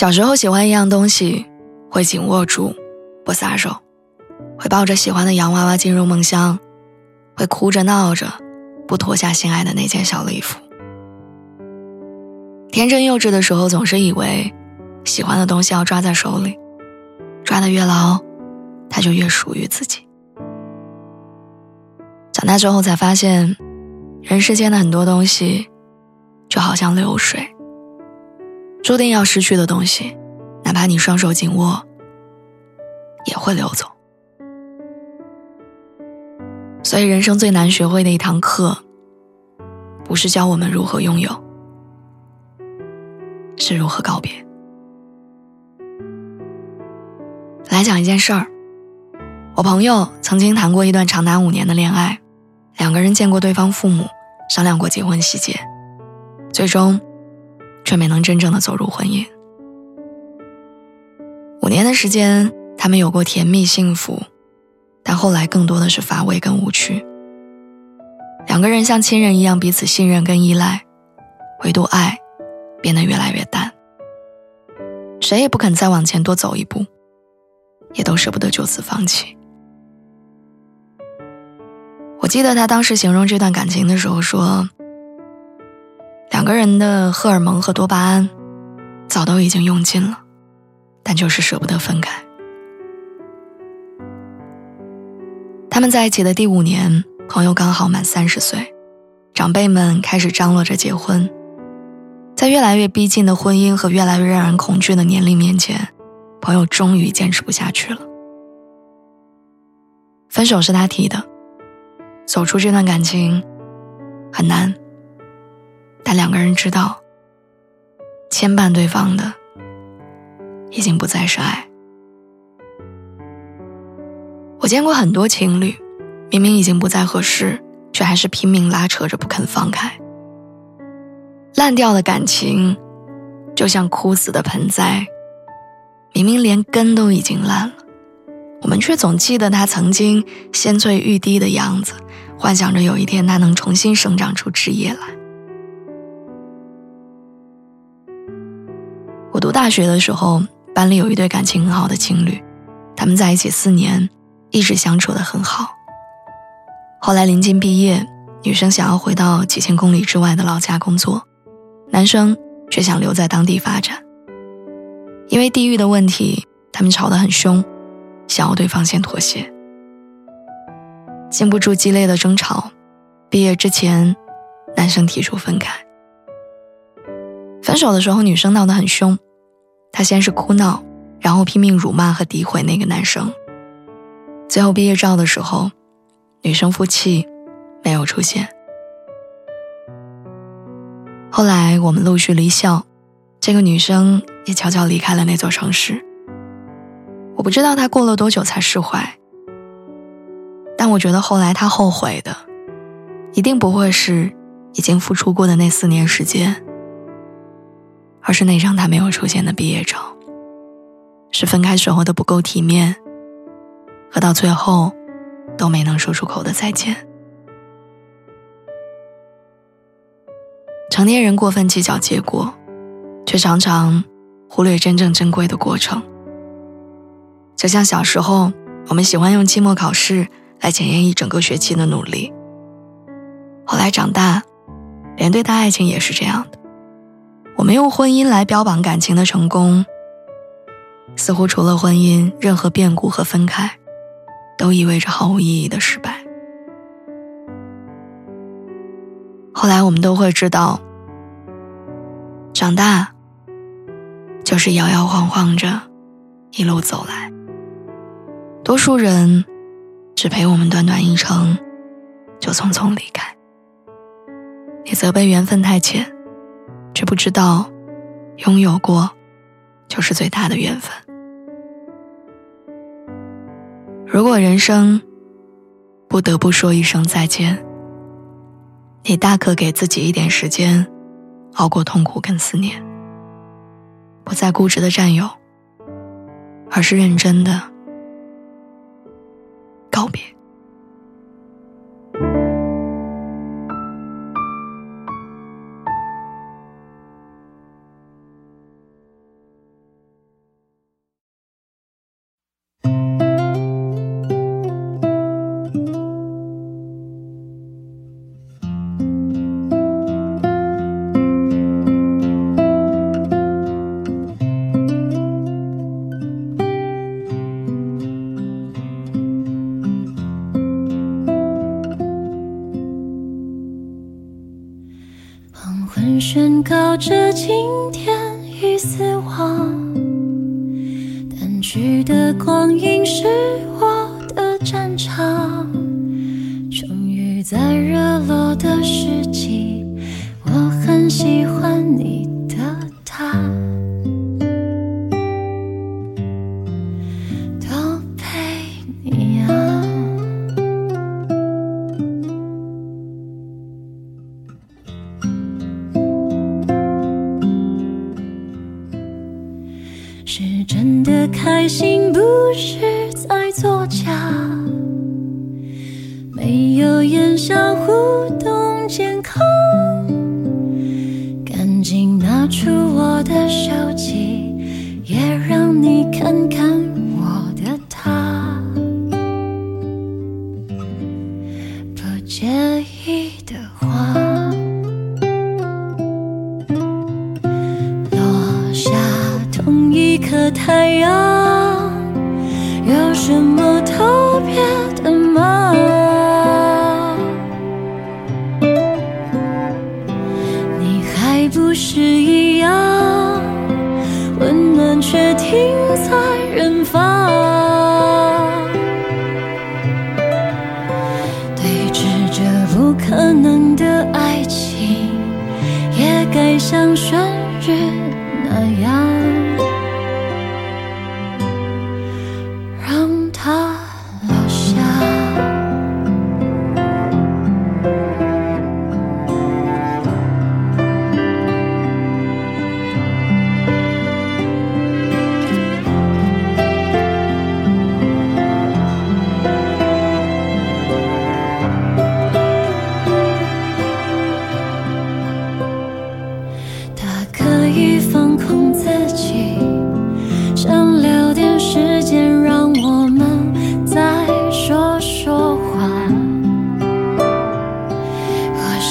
小时候喜欢一样东西，会紧握住，不撒手；会抱着喜欢的洋娃娃进入梦乡，会哭着闹着，不脱下心爱的那件小礼服。天真幼稚的时候，总是以为喜欢的东西要抓在手里，抓得越牢，它就越属于自己。长大之后才发现，人世间的很多东西，就好像流水。注定要失去的东西，哪怕你双手紧握，也会流走。所以，人生最难学会的一堂课，不是教我们如何拥有，是如何告别。来讲一件事儿，我朋友曾经谈过一段长达五年的恋爱，两个人见过对方父母，商量过结婚细节，最终。却没能真正的走入婚姻。五年的时间，他们有过甜蜜幸福，但后来更多的是乏味跟无趣。两个人像亲人一样彼此信任跟依赖，唯独爱变得越来越淡。谁也不肯再往前多走一步，也都舍不得就此放弃。我记得他当时形容这段感情的时候说。个人的荷尔蒙和多巴胺早都已经用尽了，但就是舍不得分开。他们在一起的第五年，朋友刚好满三十岁，长辈们开始张罗着结婚。在越来越逼近的婚姻和越来越让人恐惧的年龄面前，朋友终于坚持不下去了。分手是他提的，走出这段感情很难。但两个人知道，牵绊对方的已经不再是爱。我见过很多情侣，明明已经不再合适，却还是拼命拉扯着不肯放开。烂掉的感情，就像枯死的盆栽，明明连根都已经烂了，我们却总记得它曾经鲜翠欲滴的样子，幻想着有一天它能重新生长出枝叶来。读大学的时候，班里有一对感情很好的情侣，他们在一起四年，一直相处的很好。后来临近毕业，女生想要回到几千公里之外的老家工作，男生却想留在当地发展。因为地域的问题，他们吵得很凶，想要对方先妥协。经不住激烈的争吵，毕业之前，男生提出分开。分手的时候，女生闹得很凶。他先是哭闹，然后拼命辱骂和诋毁那个男生。最后毕业照的时候，女生夫妻没有出现。后来我们陆续离校，这个女生也悄悄离开了那座城市。我不知道她过了多久才释怀，但我觉得后来她后悔的，一定不会是已经付出过的那四年时间。而是那张他没有出现的毕业照，是分开时候的不够体面，和到最后都没能说出口的再见。成年人过分计较结果，却常常忽略真正珍贵的过程。就像小时候，我们喜欢用期末考试来检验一整个学期的努力。后来长大，连对待爱情也是这样的。我们用婚姻来标榜感情的成功，似乎除了婚姻，任何变故和分开，都意味着毫无意义的失败。后来我们都会知道，长大就是摇摇晃晃着一路走来。多数人只陪我们短短一程，就匆匆离开。你责备缘分太浅。却不知道，拥有过，就是最大的缘分。如果人生不得不说一声再见，你大可给自己一点时间，熬过痛苦跟思念，不再固执的占有，而是认真的宣告着今天已死亡，淡去的光阴是我的战场。终于在热落的时机，我很喜欢你家，没有言笑互动健康，赶紧拿出我的手机，也让你看看我的他，不介意的话，是一样，温暖却停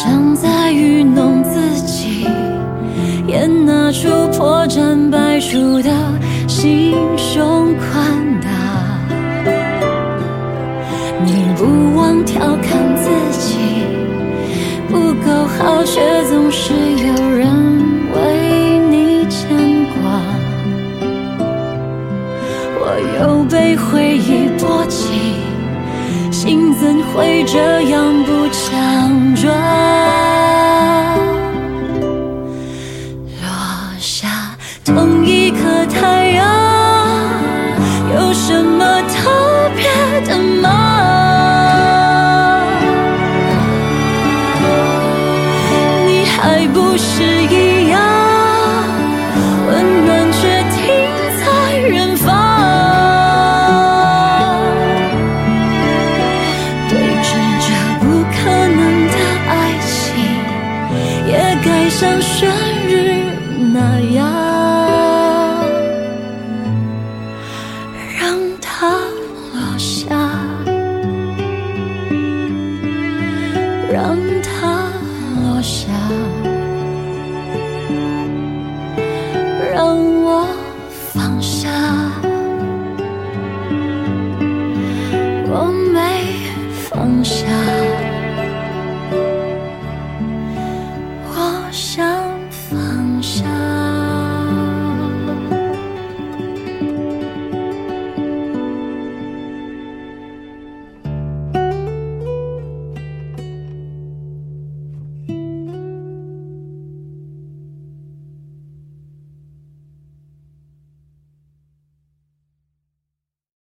常在愚弄自己，演那出破绽百出的心胸宽大，你不忘调侃自己不够好，却总是有人为你牵挂。我又被回忆波及，心怎会这样像旋律那样让它落下让它落下。